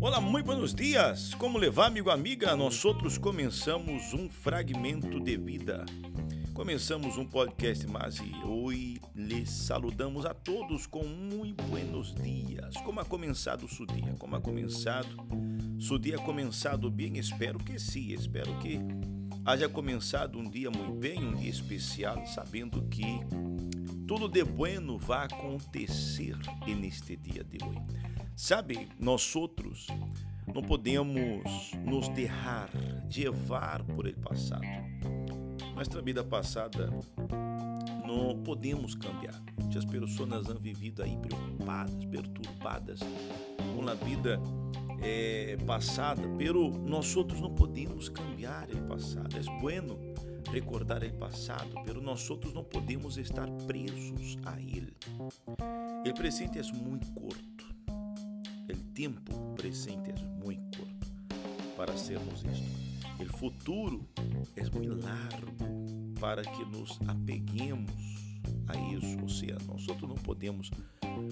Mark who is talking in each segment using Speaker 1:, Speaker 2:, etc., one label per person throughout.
Speaker 1: Olá, muito buenos dias! Como levar, amigo, amiga? Nós outros começamos um fragmento de vida. Começamos um podcast mais e hoje lhes saludamos a todos com muito buenos dias. Como ha começado o dia? Como ha começado? Seu dia começado bem? Espero que sim, espero que haja começado um dia muito bem, um dia especial, sabendo que tudo de bueno vai acontecer neste dia de hoje. Sabe, nós outros não podemos nos deixar levar por ele passado. Nossa vida passada não podemos cambiar. Muitas pessoas han vivido aí preocupadas, perturbadas com a vida é, passada, pero nós outros não podemos cambiar o passado. É bueno recordar o passado, pero nós outros não podemos estar presos a ele. O presente é muito curto. O tempo presente é muito curto para sermos isto. O futuro é muito largo para que nos apeguemos a isso. Ou seja, nós outros não podemos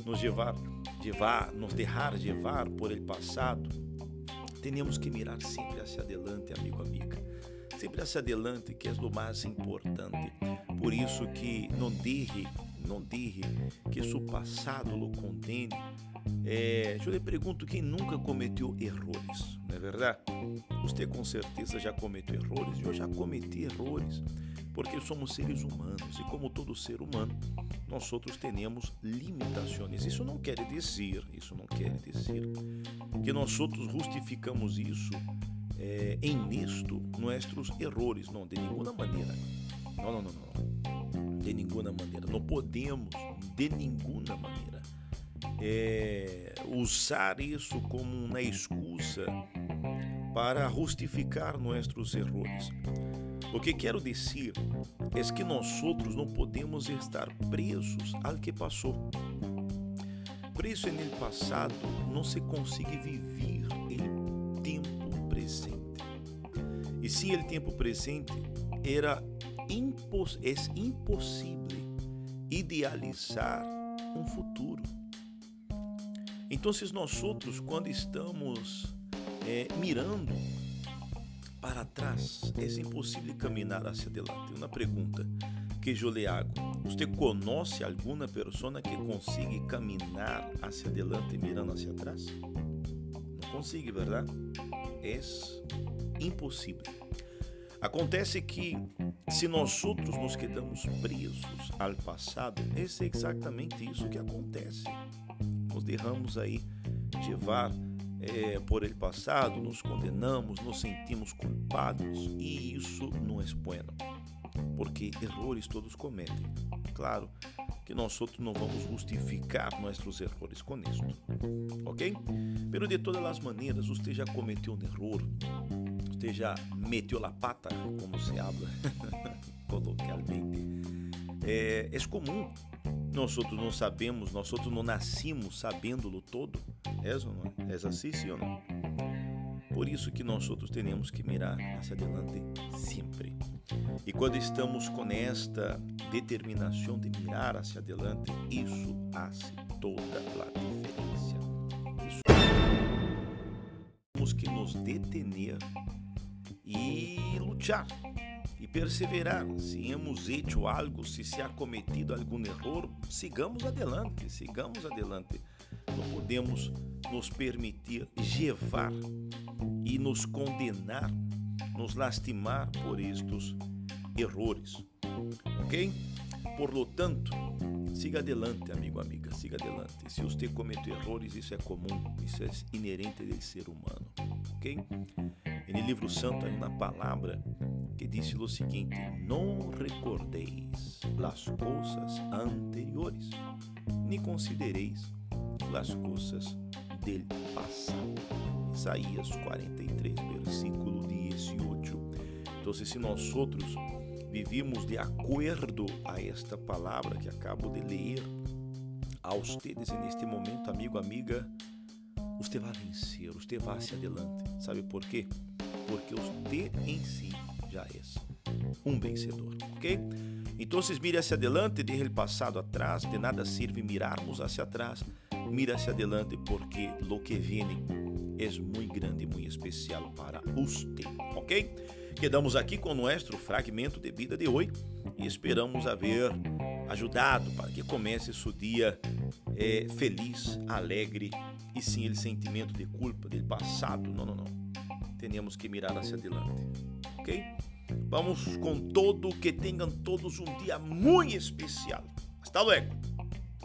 Speaker 1: nos levar, levar, nos deixar levar por ele passado. Temos que mirar sempre hacia adelante, amigo, amiga sempre hacia adelante, que é o mais importante. Por isso que não deixe, não deixe que seu passado lo condene. É, eu lhe pergunto quem nunca cometeu erros, não é verdade? Você com certeza já cometeu erros e eu já cometi erros, porque somos seres humanos e como todo ser humano, nós outros temos limitações. Isso não quer dizer, isso não quer dizer que nós outros justificamos isso eh, en esto nuestros errores. Não, de nenhuma maneira. Não, não, não, não. De nenhuma maneira. Não podemos, de nenhuma maneira, é, usar isso como uma excusa para justificar nossos erros. O que quero dizer é que nós outros não podemos estar presos ao que passou. Preso no passado não se consegue viver E sim, o tempo presente era impos é impossível idealizar um futuro. Então, nós outros, quando estamos é, mirando para trás, é impossível caminhar hacia adelante. Uma pergunta que eu lhe hago: você conhece alguma pessoa que consiga caminhar hacia adelante mirando hacia atrás? Não consegue, verdade? É impossível. Acontece que se nós outros nos quedamos presos ao passado, é exatamente isso que acontece. Nos derramos aí levar é, por ele passado, nos condenamos, nos sentimos culpados e isso não é bueno, porque erros todos cometem. Claro que nós outros não vamos justificar nossos erros com isto, ok? Pero de todas as maneiras, você já cometeu um erro, você já meteu a pata, como se habla coloquialmente. É, é comum. Nós outros não sabemos, nós outros não nascimos sabendo-lo todo. É ou não é? É assim, sim ou não? Por isso que nós outros temos que mirar hacia adelante sempre. E quando estamos com esta determinação de mirar hacia adelante, isso faz toda a diferença. Isso temos que nos detener e lutar e perseverar. Se hemos hecho algo, se se ha cometido algum erro, sigamos adelante, sigamos adelante. Não podemos nos permitir levar e nos condenar, nos lastimar por estes erros. Ok? Por lo tanto, siga adelante, amigo, amiga, siga adelante. Se você cometeu erros, isso é comum, isso é inerente do ser humano. Ok? No livro santo há uma palavra que diz o seguinte: Não recordeis as coisas anteriores, nem considereis as coisas del passado. Isaías 43, versículo 18. Então, se nós outros vivimos de acordo a esta palavra que acabo de ler a ustedes neste momento, amigo, amiga, você vai vencer, você vai se adelante. Sabe por quê? porque de em si já é. um vencedor, ok? Então, mire hacia adelante, o passado atrás, de nada sirve mirarmos hacia atrás, mira hacia adelante porque lo que viene é muito grande muito especial para você, ok? Quedamos aqui com o nosso fragmento de vida de hoje e esperamos haver ajudado para que comece seu dia é, feliz, alegre e sem o sentimento de culpa do passado. Não, não, não. Temos que mirar hacia adelante, ok? Vamos com todo, que tenham todos um dia muito especial. Hasta luego.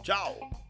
Speaker 1: Tchau.